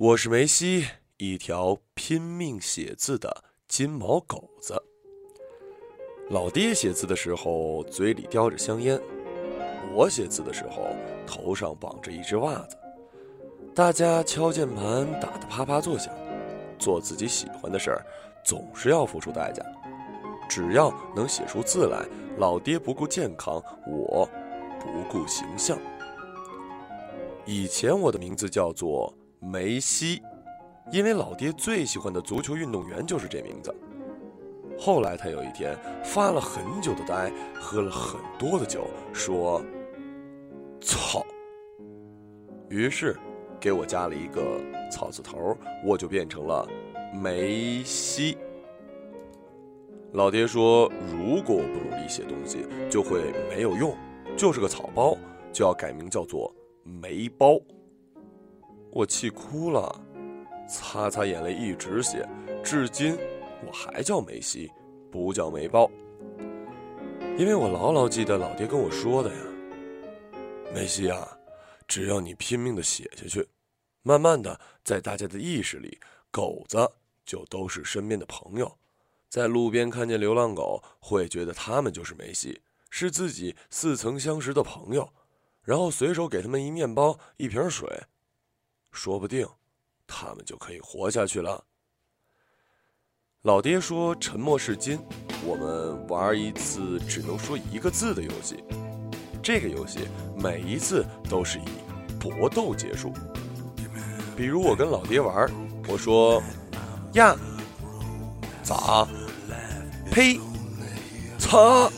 我是梅西，一条拼命写字的金毛狗子。老爹写字的时候嘴里叼着香烟，我写字的时候头上绑着一只袜子。大家敲键盘打得啪啪作响，做自己喜欢的事儿总是要付出代价。只要能写出字来，老爹不顾健康，我不顾形象。以前我的名字叫做梅西，因为老爹最喜欢的足球运动员就是这名字。后来他有一天发了很久的呆，喝了很多的酒，说：“操！”于是给我加了一个草字头，我就变成了梅西。老爹说：“如果我不努力写东西，就会没有用，就是个草包，就要改名叫做梅包。”我气哭了，擦擦眼泪一直写，至今我还叫梅西，不叫梅包，因为我牢牢记得老爹跟我说的呀：“梅西啊，只要你拼命的写下去，慢慢的在大家的意识里，狗子就都是身边的朋友。”在路边看见流浪狗，会觉得他们就是梅西，是自己似曾相识的朋友，然后随手给他们一面包、一瓶水，说不定他们就可以活下去了。老爹说：“沉默是金。”我们玩一次只能说一个字的游戏，这个游戏每一次都是以搏斗结束。比如我跟老爹玩，我说：“呀，咋？”呸！擦！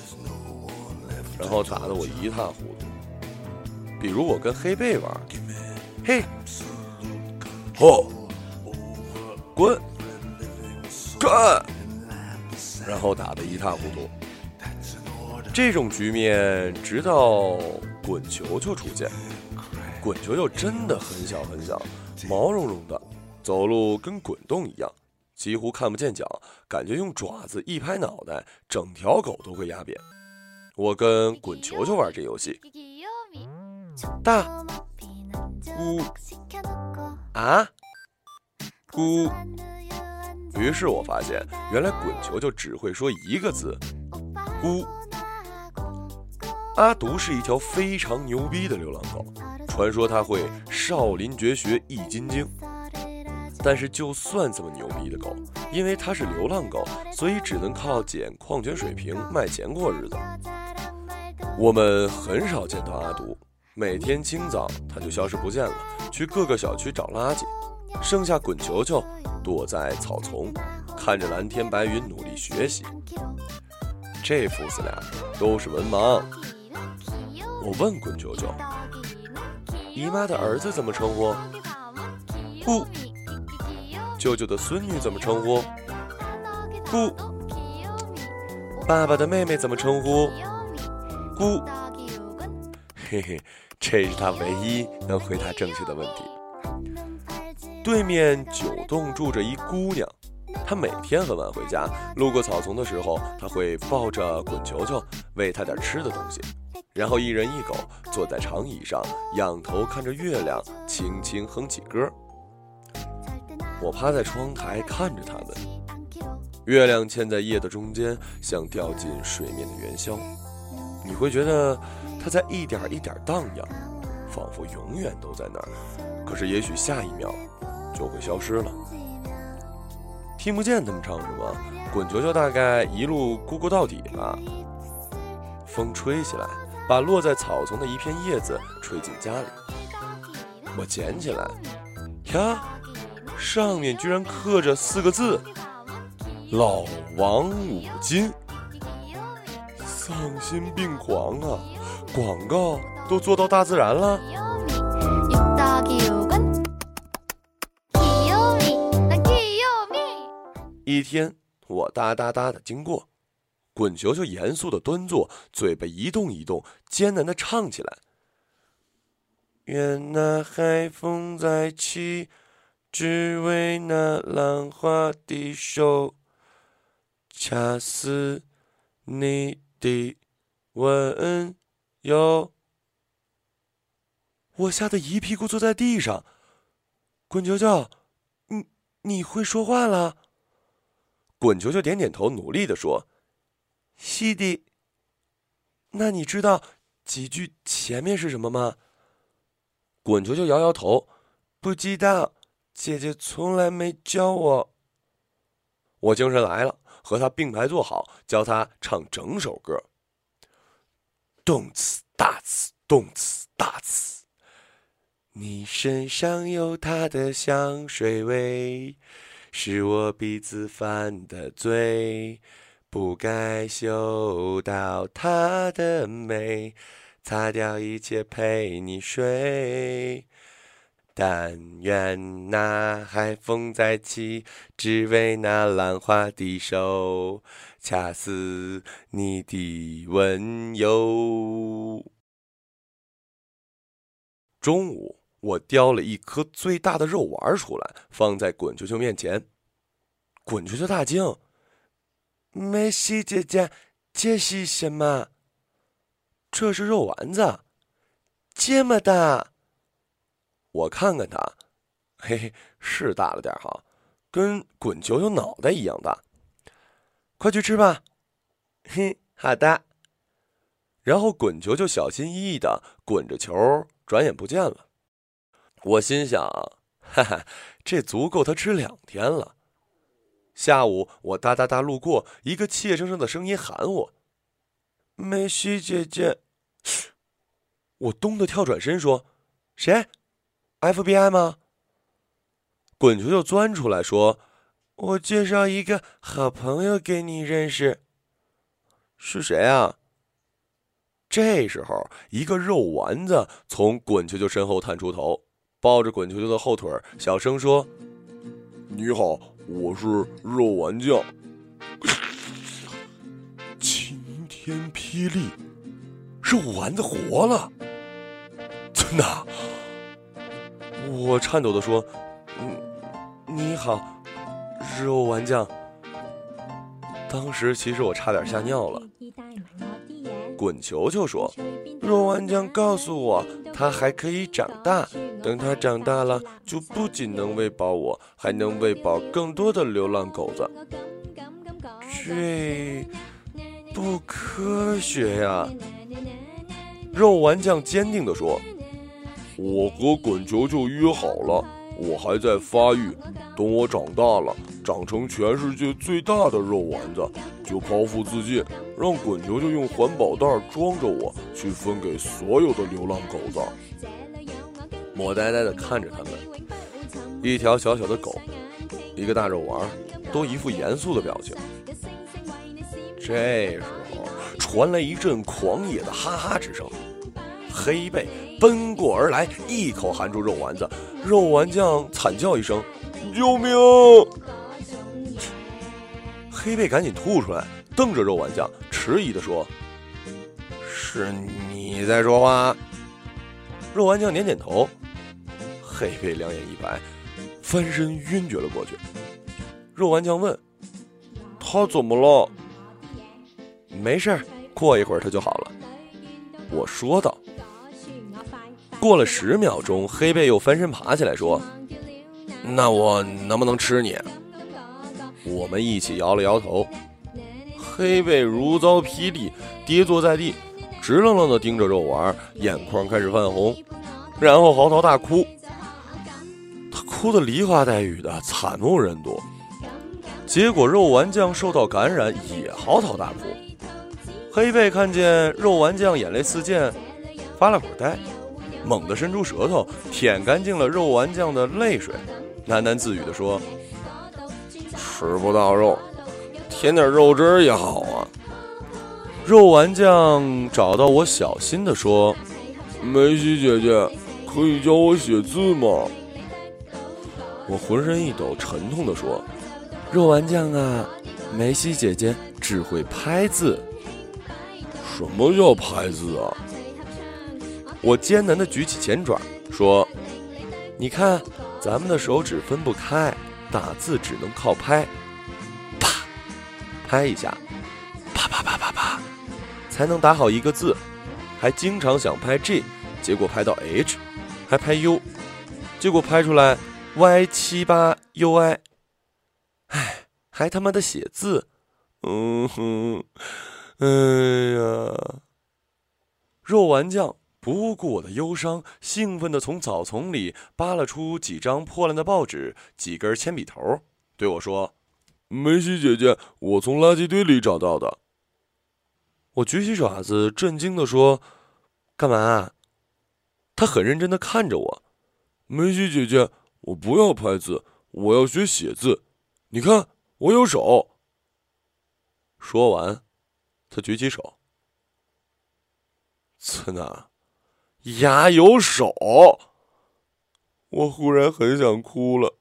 然后打得我一塌糊涂。比如我跟黑贝玩，嘿，哦，滚，干，然后打得一塌糊涂。这种局面直到滚球球出现，滚球球真的很小很小，毛茸茸的，走路跟滚动一样。几乎看不见脚，感觉用爪子一拍脑袋，整条狗都会压扁。我跟滚球球玩这游戏，大咕啊咕。于是我发现，原来滚球球只会说一个字咕。阿独是一条非常牛逼的流浪狗，传说它会少林绝学易筋经。但是，就算这么牛逼的狗，因为它是流浪狗，所以只能靠捡矿泉水瓶卖钱过日子。我们很少见到阿独，每天清早它就消失不见了，去各个小区找垃圾。剩下滚球球躲在草丛，看着蓝天白云努力学习。这父子俩都是文盲。我问滚球球：“姨妈的儿子怎么称呼？”不。舅舅的孙女怎么称呼？姑。爸爸的妹妹怎么称呼？姑。嘿嘿，这是他唯一能回答正确的问题。对面九栋住着一姑娘，她每天很晚回家，路过草丛的时候，她会抱着滚球球，喂它点吃的东西，然后一人一狗坐在长椅上，仰头看着月亮，轻轻哼起歌。我趴在窗台看着他们，月亮嵌在夜的中间，像掉进水面的元宵。你会觉得它在一点一点荡漾，仿佛永远都在那儿。可是也许下一秒就会消失了。听不见他们唱什么，滚球球大概一路咕咕到底吧。风吹起来，把落在草丛的一片叶子吹进家里。我捡起来，呀。上面居然刻着四个字：“老王五金”，丧心病狂啊！广告都做到大自然了。一天，我哒哒哒的经过，滚球球严肃的端坐，嘴巴一动一动，艰难的唱起来：“愿那海风再起。”只为那浪花的手，恰似你的吻柔。我吓得一屁股坐在地上。滚球球，你你会说话了？滚球球点点头，努力的说：“西迪。”那你知道几句前面是什么吗？滚球球摇摇头，不知道。姐姐从来没教我。我精神来了，和他并排坐好，教他唱整首歌。动次打次，动次打次。你身上有他的香水味，是我鼻子犯的罪，不该嗅到他的美，擦掉一切陪你睡。但愿那海风再起，只为那浪花的手，恰似你的温柔。中午，我叼了一颗最大的肉丸出来，放在滚球球面前。滚球球大惊：“梅西姐姐，这是什么？”“这是肉丸子，这么大。”我看看他，嘿嘿，是大了点哈，跟滚球球脑袋一样大。快去吃吧，嘿，好的。然后滚球球小心翼翼的滚着球，转眼不见了。我心想，哈哈，这足够他吃两天了。下午我哒哒哒路过，一个怯生生的声音喊我：“梅西姐姐。”我咚的跳转身说：“谁？” FBI 吗？滚球球钻出来说：“我介绍一个好朋友给你认识。”是谁啊？这时候，一个肉丸子从滚球球身后探出头，抱着滚球球的后腿，小声说：“你好，我是肉丸酱。”晴天霹雳，肉丸子活了！真的。我颤抖的说：“嗯，你好，肉丸酱。”当时其实我差点吓尿了。滚球球说：“肉丸酱告诉我，它还可以长大。等它长大了，就不仅能喂饱我，还能喂饱更多的流浪狗子。”这不科学呀！肉丸酱坚定的说。我和滚球球约好了，我还在发育，等我长大了，长成全世界最大的肉丸子，就剖腹自尽，让滚球球用环保袋装着我，去分给所有的流浪狗子。我呆呆地看着他们，一条小小的狗，一个大肉丸，都一副严肃的表情。这时候传来一阵狂野的哈哈之声。黑背奔过而来，一口含住肉丸子。肉丸酱惨叫一声：“救命！”黑背赶紧吐出来，瞪着肉丸酱，迟疑的说：“是你在说话？”肉丸酱点点头。黑背两眼一白，翻身晕厥了过去。肉丸酱问：“他怎么了？”“没事过一会儿他就好了。”我说道。过了十秒钟，黑背又翻身爬起来说：“那我能不能吃你？”我们一起摇了摇头。黑背如遭霹雳，跌坐在地，直愣愣地盯着肉丸，眼眶开始泛红，然后嚎啕大哭。他哭得梨花带雨的，惨不忍睹。结果肉丸酱受到感染，也嚎啕大哭。黑背看见肉丸酱眼泪四溅，发了会呆。猛地伸出舌头舔干净了肉丸酱的泪水，喃喃自语地说：“吃不到肉，舔点肉汁儿也好啊。”肉丸酱找到我，小心地说：“梅西姐姐，可以教我写字吗？”我浑身一抖，沉痛地说：“肉丸酱啊，梅西姐姐只会拍字。”什么叫拍字啊？我艰难地举起前爪，说：“你看，咱们的手指分不开，打字只能靠拍，啪，拍一下，啪啪啪啪啪，才能打好一个字。还经常想拍 G，结果拍到 H，还拍 U，结果拍出来 y 七八 u i。哎，还他妈的写字，嗯哼，哎呀！肉丸酱不顾我的忧伤，兴奋地从草丛里扒拉出几张破烂的报纸、几根铅笔头，对我说：“梅西姐姐，我从垃圾堆里找到的。”我举起爪子，震惊地说：“干嘛？”他很认真地看着我：“梅西姐姐，我不要拍字，我要学写字。你看，我有手。”说完，他举起手。次娜，牙有手，我忽然很想哭了。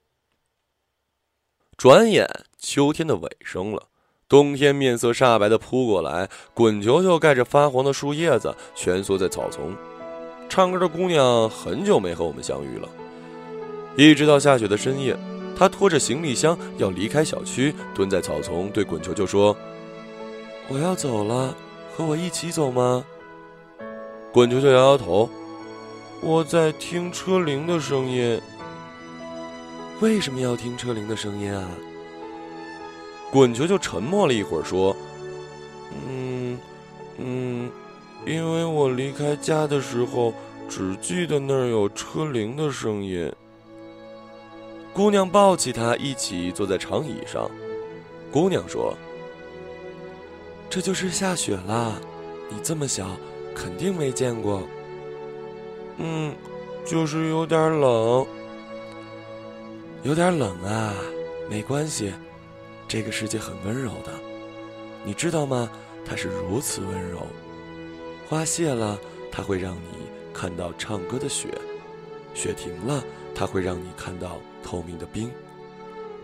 转眼秋天的尾声了。冬天面色煞白的扑过来，滚球球盖着发黄的树叶子蜷缩在草丛。唱歌的姑娘很久没和我们相遇了。一直到下雪的深夜，她拖着行李箱要离开小区，蹲在草丛对滚球球说：“我要走了，和我一起走吗？”滚球球摇摇头：“我在听车铃的声音。为什么要听车铃的声音啊？”滚球球沉默了一会儿，说：“嗯，嗯，因为我离开家的时候，只记得那儿有车铃的声音。”姑娘抱起他，一起坐在长椅上。姑娘说：“这就是下雪啦，你这么小，肯定没见过。”“嗯，就是有点冷，有点冷啊，没关系。”这个世界很温柔的，你知道吗？它是如此温柔。花谢了，它会让你看到唱歌的雪；雪停了，它会让你看到透明的冰；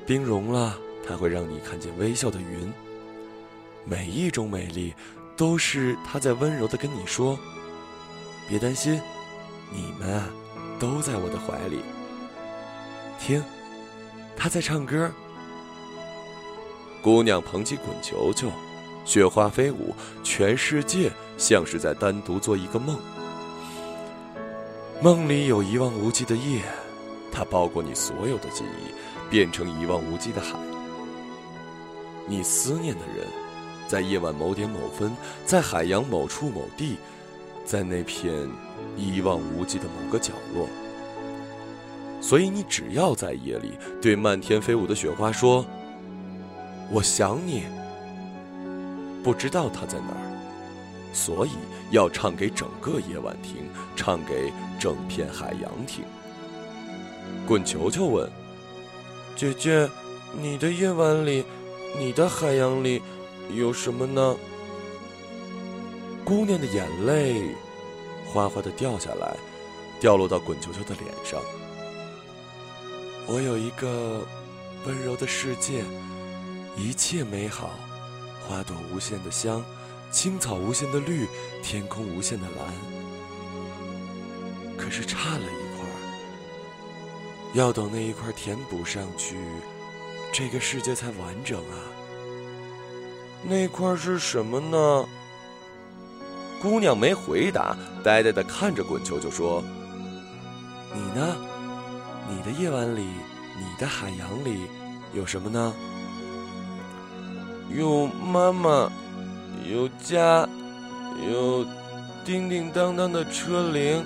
冰融了，它会让你看见微笑的云。每一种美丽，都是他在温柔的跟你说：“别担心，你们啊，都在我的怀里。”听，他在唱歌。姑娘捧起滚球球，雪花飞舞，全世界像是在单独做一个梦。梦里有一望无际的夜，它包裹你所有的记忆，变成一望无际的海。你思念的人，在夜晚某点某分，在海洋某处某地，在那片一望无际的某个角落。所以你只要在夜里对漫天飞舞的雪花说。我想你，不知道他在哪儿，所以要唱给整个夜晚听，唱给整片海洋听。滚球球问：“姐姐，你的夜晚里，你的海洋里，有什么呢？”姑娘的眼泪哗哗的掉下来，掉落到滚球球的脸上。我有一个温柔的世界。一切美好，花朵无限的香，青草无限的绿，天空无限的蓝。可是差了一块，要等那一块填补上去，这个世界才完整啊！那块是什么呢？姑娘没回答，呆呆的看着滚球，就说：“你呢？你的夜晚里，你的海洋里，有什么呢？”有妈妈，有家，有叮叮当当的车铃。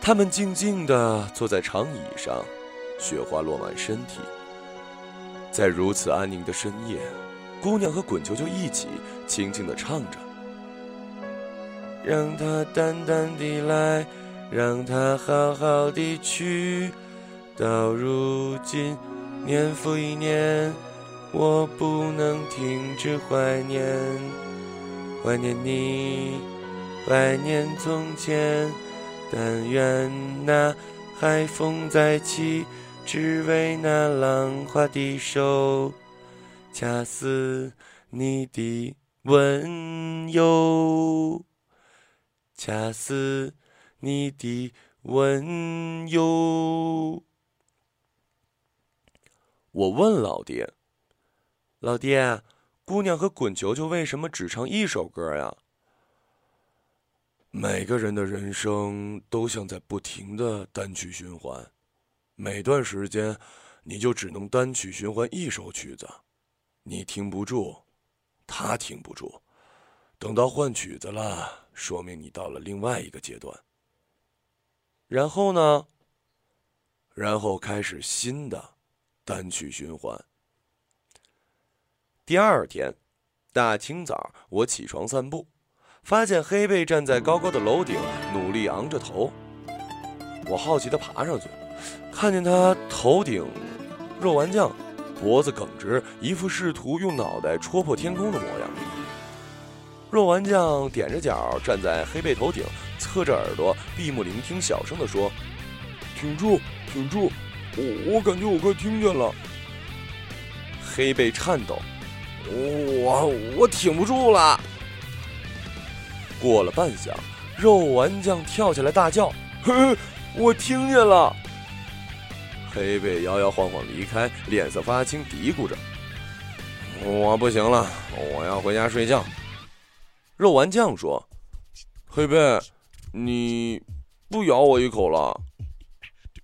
他们静静的坐在长椅上，雪花落满身体。在如此安宁的深夜，姑娘和滚球球一起轻轻地唱着：“让它淡淡地来，让它好好地去，到如今，年复一年。”我不能停止怀念，怀念你，怀念从前。但愿那海风再起，只为那浪花的手，恰似你的温柔，恰似你的温柔。我问老爹。老爹，姑娘和滚球球为什么只唱一首歌呀？每个人的人生都像在不停的单曲循环，每段时间你就只能单曲循环一首曲子，你听不住，他听不住，等到换曲子了，说明你到了另外一个阶段。然后呢？然后开始新的单曲循环。第二天，大清早我起床散步，发现黑贝站在高高的楼顶，努力昂着头。我好奇的爬上去，看见他头顶肉丸酱，脖子耿直，一副试图用脑袋戳破天空的模样。肉丸酱踮着脚站在黑背头顶，侧着耳朵，闭目聆听，小声的说：“挺住。”挺住，我我感觉我快听见了。黑背颤抖，我我挺不住了。过了半晌，肉丸酱跳起来大叫：“嘿，我听见了！”黑贝摇摇晃晃离开，脸色发青，嘀咕着：“我不行了，我要回家睡觉。”肉丸酱说：“黑贝，你不咬我一口了？”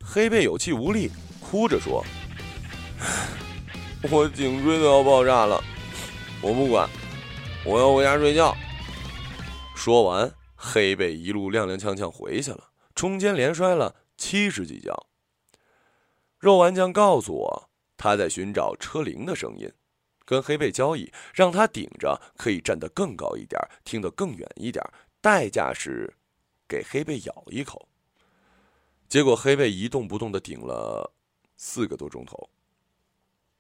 黑贝有气无力，哭着说：“ 我颈椎都要爆炸了，我不管，我要回家睡觉。”说完，黑贝一路踉踉跄跄回去了，中间连摔了七十几跤。肉丸酱告诉我，他在寻找车铃的声音，跟黑贝交易，让他顶着可以站得更高一点，听得更远一点，代价是给黑贝咬一口。结果黑贝一动不动的顶了四个多钟头，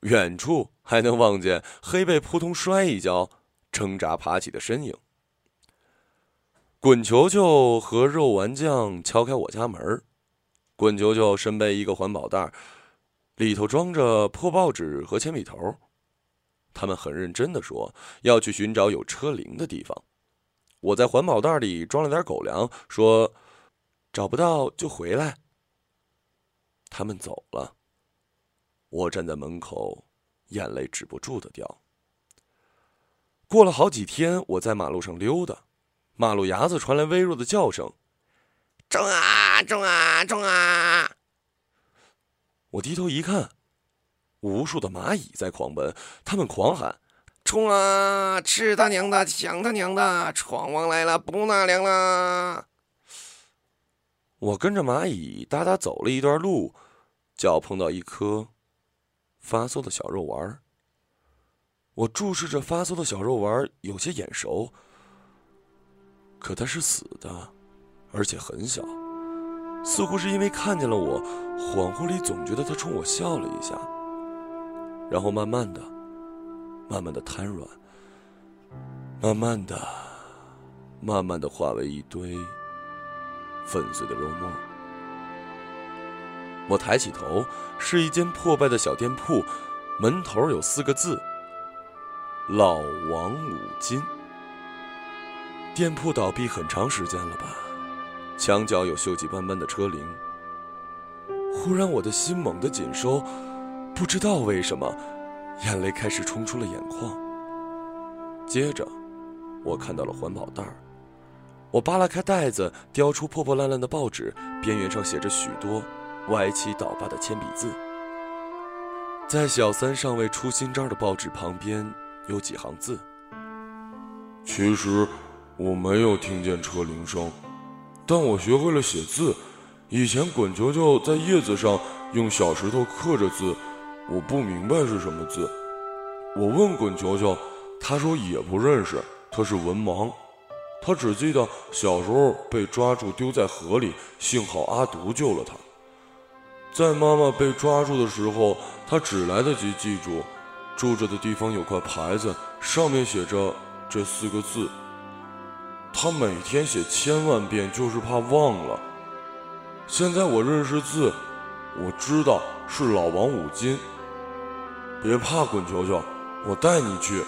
远处还能望见黑贝扑通摔一跤，挣扎爬起的身影。滚球球和肉丸酱敲开我家门儿，滚球球身背一个环保袋，里头装着破报纸和铅笔头。他们很认真的说要去寻找有车铃的地方。我在环保袋里装了点狗粮，说。找不到就回来。他们走了，我站在门口，眼泪止不住的掉。过了好几天，我在马路上溜达，马路牙子传来微弱的叫声：“冲啊，冲啊，冲啊！”我低头一看，无数的蚂蚁在狂奔，他们狂喊：“冲啊，吃他娘的，抢他娘的，闯王来了，不纳凉了！”我跟着蚂蚁哒哒走了一段路，脚碰到一颗发馊的小肉丸我注视着发馊的小肉丸有些眼熟。可它是死的，而且很小，似乎是因为看见了我，恍惚里总觉得他冲我笑了一下，然后慢慢的、慢慢的瘫软，慢慢的、慢慢的化为一堆。粉碎的肉末。我抬起头，是一间破败的小店铺，门头有四个字：“老王五金”。店铺倒闭很长时间了吧？墙角有锈迹斑斑的车铃。忽然，我的心猛地紧收，不知道为什么，眼泪开始冲出了眼眶。接着，我看到了环保袋儿。我扒拉开袋子，叼出破破烂烂的报纸，边缘上写着许多歪七倒八的铅笔字。在小三尚未出新招的报纸旁边，有几行字：“其实我没有听见车铃声，但我学会了写字。以前滚球球在叶子上用小石头刻着字，我不明白是什么字。我问滚球球，他说也不认识，他是文盲。”他只记得小时候被抓住丢在河里，幸好阿独救了他。在妈妈被抓住的时候，他只来得及记住，住着的地方有块牌子，上面写着这四个字。他每天写千万遍，就是怕忘了。现在我认识字，我知道是老王五金。别怕，滚球球，我带你去。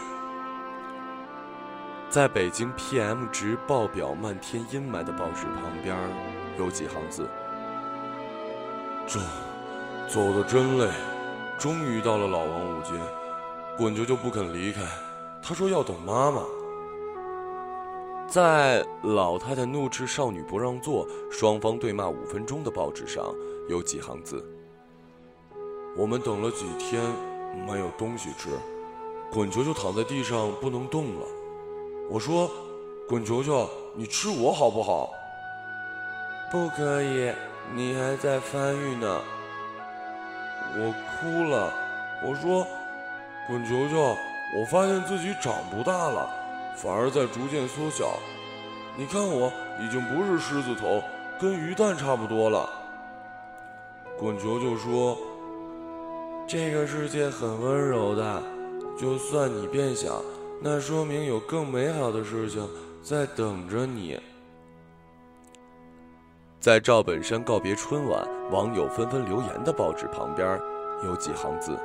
在北京 PM 值爆表、漫天阴霾的报纸旁边，有几行字：“走，走的真累，终于到了老王五金。”滚球球不肯离开，他说要等妈妈。在老太太怒斥少女不让座、双方对骂五分钟的报纸上，有几行字：“我们等了几天，没有东西吃，滚球球躺在地上不能动了。我说：“滚球球，你吃我好不好？”不可以，你还在发育呢。我哭了，我说：“滚球球，我发现自己长不大了，反而在逐渐缩小。你看，我已经不是狮子头，跟鱼蛋差不多了。”滚球球说：“这个世界很温柔的，就算你变小，那说明有更美好的事情在等着你。”在赵本山告别春晚，网友纷纷留言的报纸旁边，有几行字：“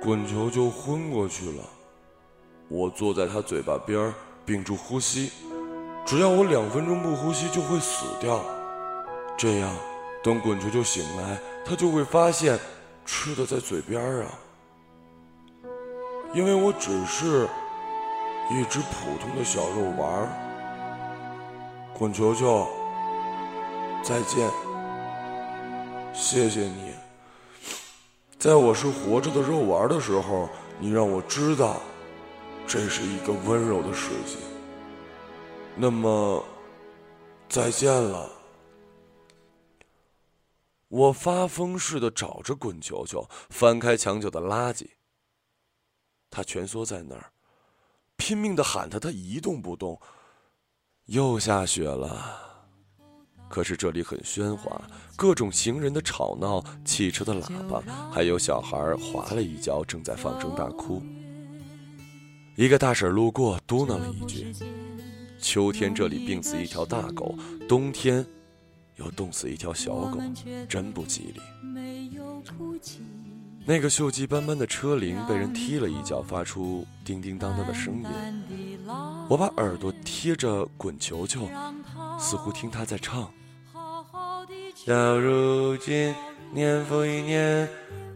滚球球昏过去了，我坐在他嘴巴边，屏住呼吸，只要我两分钟不呼吸就会死掉。这样，等滚球球醒来，他就会发现吃的在嘴边啊。因为我只是一只普通的小肉丸儿。滚球球。”再见，谢谢你。在我是活着的肉丸的时候，你让我知道，这是一个温柔的世界。那么，再见了。我发疯似的找着滚球球，翻开墙角的垃圾。他蜷缩在那儿，拼命的喊他，他一动不动。又下雪了。可是这里很喧哗，各种行人的吵闹，汽车的喇叭，还有小孩滑了一跤，正在放声大哭。一个大婶路过，嘟囔了一句：“秋天这里病死一条大狗，冬天又冻死一条小狗，真不吉利。”那个锈迹斑斑的车铃被人踢了一脚，发出叮叮当当的声音。我把耳朵贴着滚球球，似乎听他在唱。到如今，年复一年，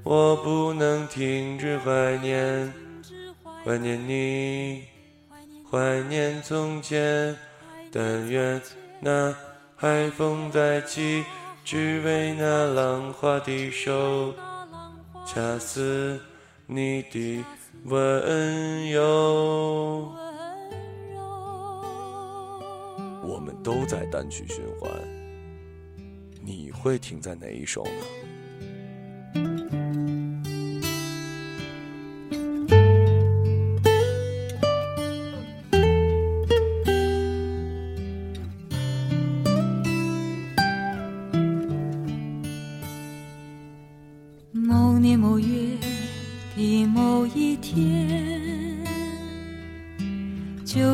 我不能停止怀念，怀念你，怀念从前。但愿那海风再起，只为那浪花的手，恰似你的温柔。我们都在单曲循环。你会停在哪一首呢？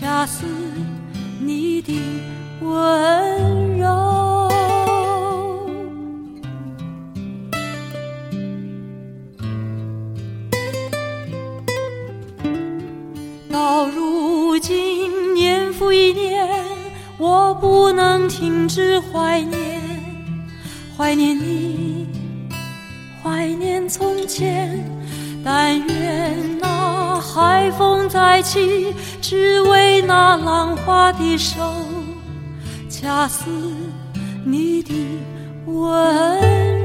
恰似你的温柔。到如今年复一年我不能停止怀念，怀念你，怀念从前。但愿海风再起，只为那浪花的手，恰似你的温。